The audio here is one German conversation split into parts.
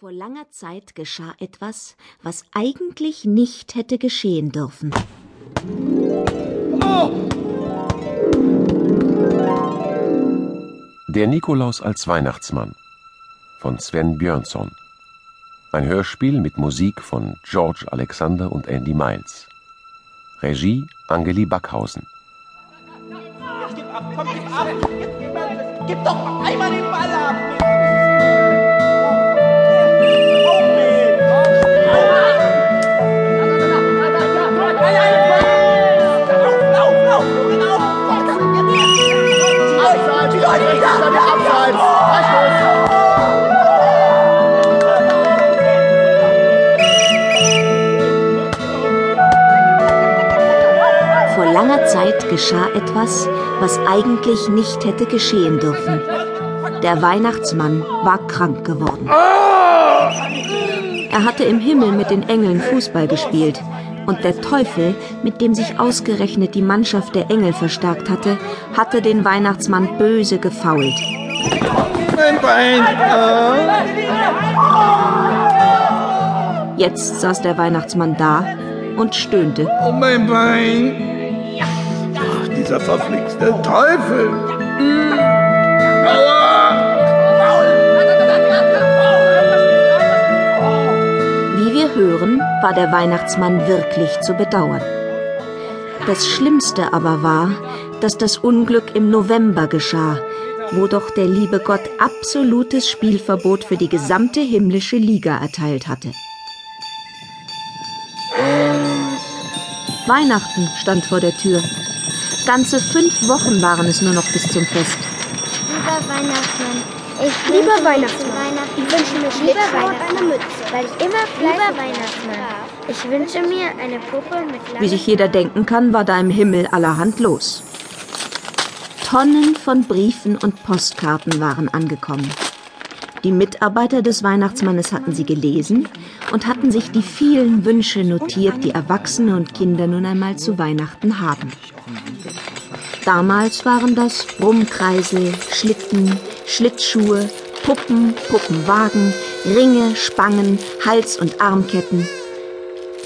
Vor langer Zeit geschah etwas, was eigentlich nicht hätte geschehen dürfen. Der Nikolaus als Weihnachtsmann von Sven Björnsson. Ein Hörspiel mit Musik von George Alexander und Andy Miles. Regie Angeli Backhausen. Gib ab, komm, gib ab! Gib doch einmal den Ball ab! Langer Zeit geschah etwas, was eigentlich nicht hätte geschehen dürfen. Der Weihnachtsmann war krank geworden. Er hatte im Himmel mit den Engeln Fußball gespielt. Und der Teufel, mit dem sich ausgerechnet die Mannschaft der Engel verstärkt hatte, hatte den Weihnachtsmann böse gefault. Mein Bein. Jetzt saß der Weihnachtsmann da und stöhnte. Oh, mein Bein. Dieser verflixte Teufel. Wie wir hören, war der Weihnachtsmann wirklich zu bedauern. Das Schlimmste aber war, dass das Unglück im November geschah, wo doch der liebe Gott absolutes Spielverbot für die gesamte himmlische Liga erteilt hatte. Weihnachten stand vor der Tür. Ganze fünf Wochen waren es nur noch bis zum Fest. Lieber Weihnachtsmann, ich Lieber wünsche mir Weihnachtsmann, Weihnachten ich wünsche mir lieber Schlittschuhe und Weihnachtsmann, eine Mütze. weil ich immer lieber Weihnachtsmann. Ich wünsche mir eine Puppe mit Wie sich jeder denken kann, war da im Himmel allerhand los. Tonnen von Briefen und Postkarten waren angekommen. Die Mitarbeiter des Weihnachtsmannes hatten sie gelesen und hatten sich die vielen Wünsche notiert, die Erwachsene und Kinder nun einmal zu Weihnachten haben. Damals waren das Brummkreisel, Schlitten, Schlittschuhe, Puppen, Puppenwagen, Ringe, Spangen, Hals- und Armketten,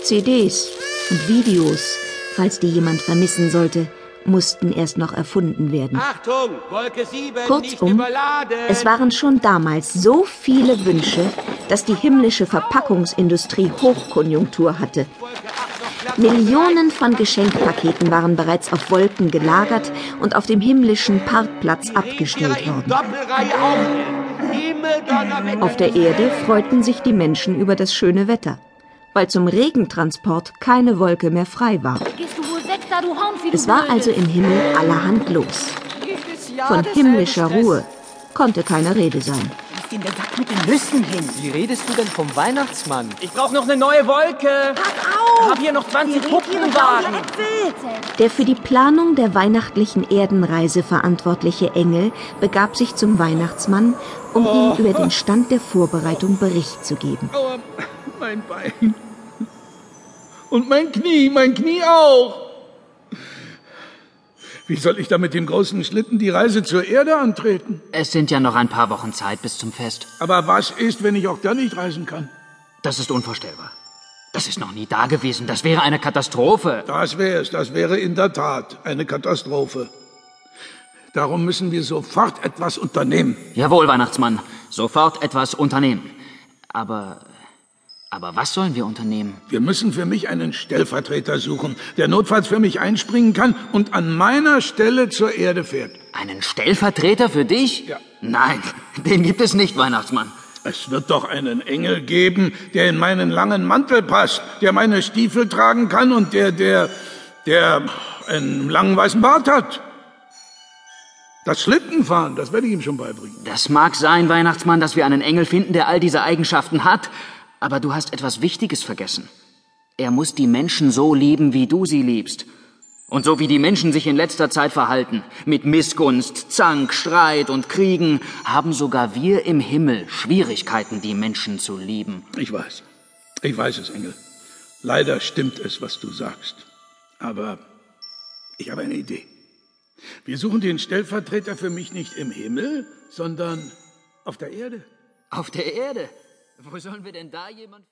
CDs und Videos, falls die jemand vermissen sollte, mussten erst noch erfunden werden. Achtung, Wolke 7, nicht Kurzum, es waren schon damals so viele Wünsche, dass die himmlische Verpackungsindustrie Hochkonjunktur hatte. Millionen von Geschenkpaketen waren bereits auf Wolken gelagert und auf dem himmlischen Parkplatz abgestellt worden. Auf der Erde freuten sich die Menschen über das schöne Wetter, weil zum Regentransport keine Wolke mehr frei war. Es war also im Himmel allerhand los. Von himmlischer Ruhe konnte keine Rede sein. in der Sack mit den Nüssen hin. Wie redest du denn vom Weihnachtsmann? Ich brauch noch eine neue Wolke! Pass auf! Hab hier noch 20 Puppenwagen! Der für die Planung der weihnachtlichen Erdenreise verantwortliche Engel begab sich zum Weihnachtsmann, um ihm über den Stand der Vorbereitung Bericht zu geben. Aua, mein Bein. Und mein Knie, mein Knie auch. Wie soll ich da mit dem großen Schlitten die Reise zur Erde antreten? Es sind ja noch ein paar Wochen Zeit bis zum Fest. Aber was ist, wenn ich auch da nicht reisen kann? Das ist unvorstellbar. Das ist noch nie da gewesen. Das wäre eine Katastrophe. Das wäre es, das wäre in der Tat eine Katastrophe. Darum müssen wir sofort etwas unternehmen. Jawohl, Weihnachtsmann. Sofort etwas unternehmen. Aber. Aber was sollen wir unternehmen? Wir müssen für mich einen Stellvertreter suchen, der notfalls für mich einspringen kann und an meiner Stelle zur Erde fährt. Einen Stellvertreter für dich? Ja. Nein, den gibt es nicht, Weihnachtsmann. Es wird doch einen Engel geben, der in meinen langen Mantel passt, der meine Stiefel tragen kann und der, der, der einen langen weißen Bart hat. Das Schlittenfahren, das werde ich ihm schon beibringen. Das mag sein, Weihnachtsmann, dass wir einen Engel finden, der all diese Eigenschaften hat. Aber du hast etwas Wichtiges vergessen. Er muss die Menschen so lieben, wie du sie liebst. Und so wie die Menschen sich in letzter Zeit verhalten, mit Missgunst, Zank, Streit und Kriegen, haben sogar wir im Himmel Schwierigkeiten, die Menschen zu lieben. Ich weiß. Ich weiß es, Engel. Leider stimmt es, was du sagst. Aber ich habe eine Idee. Wir suchen den Stellvertreter für mich nicht im Himmel, sondern auf der Erde. Auf der Erde? Wo sollen wir denn da jemand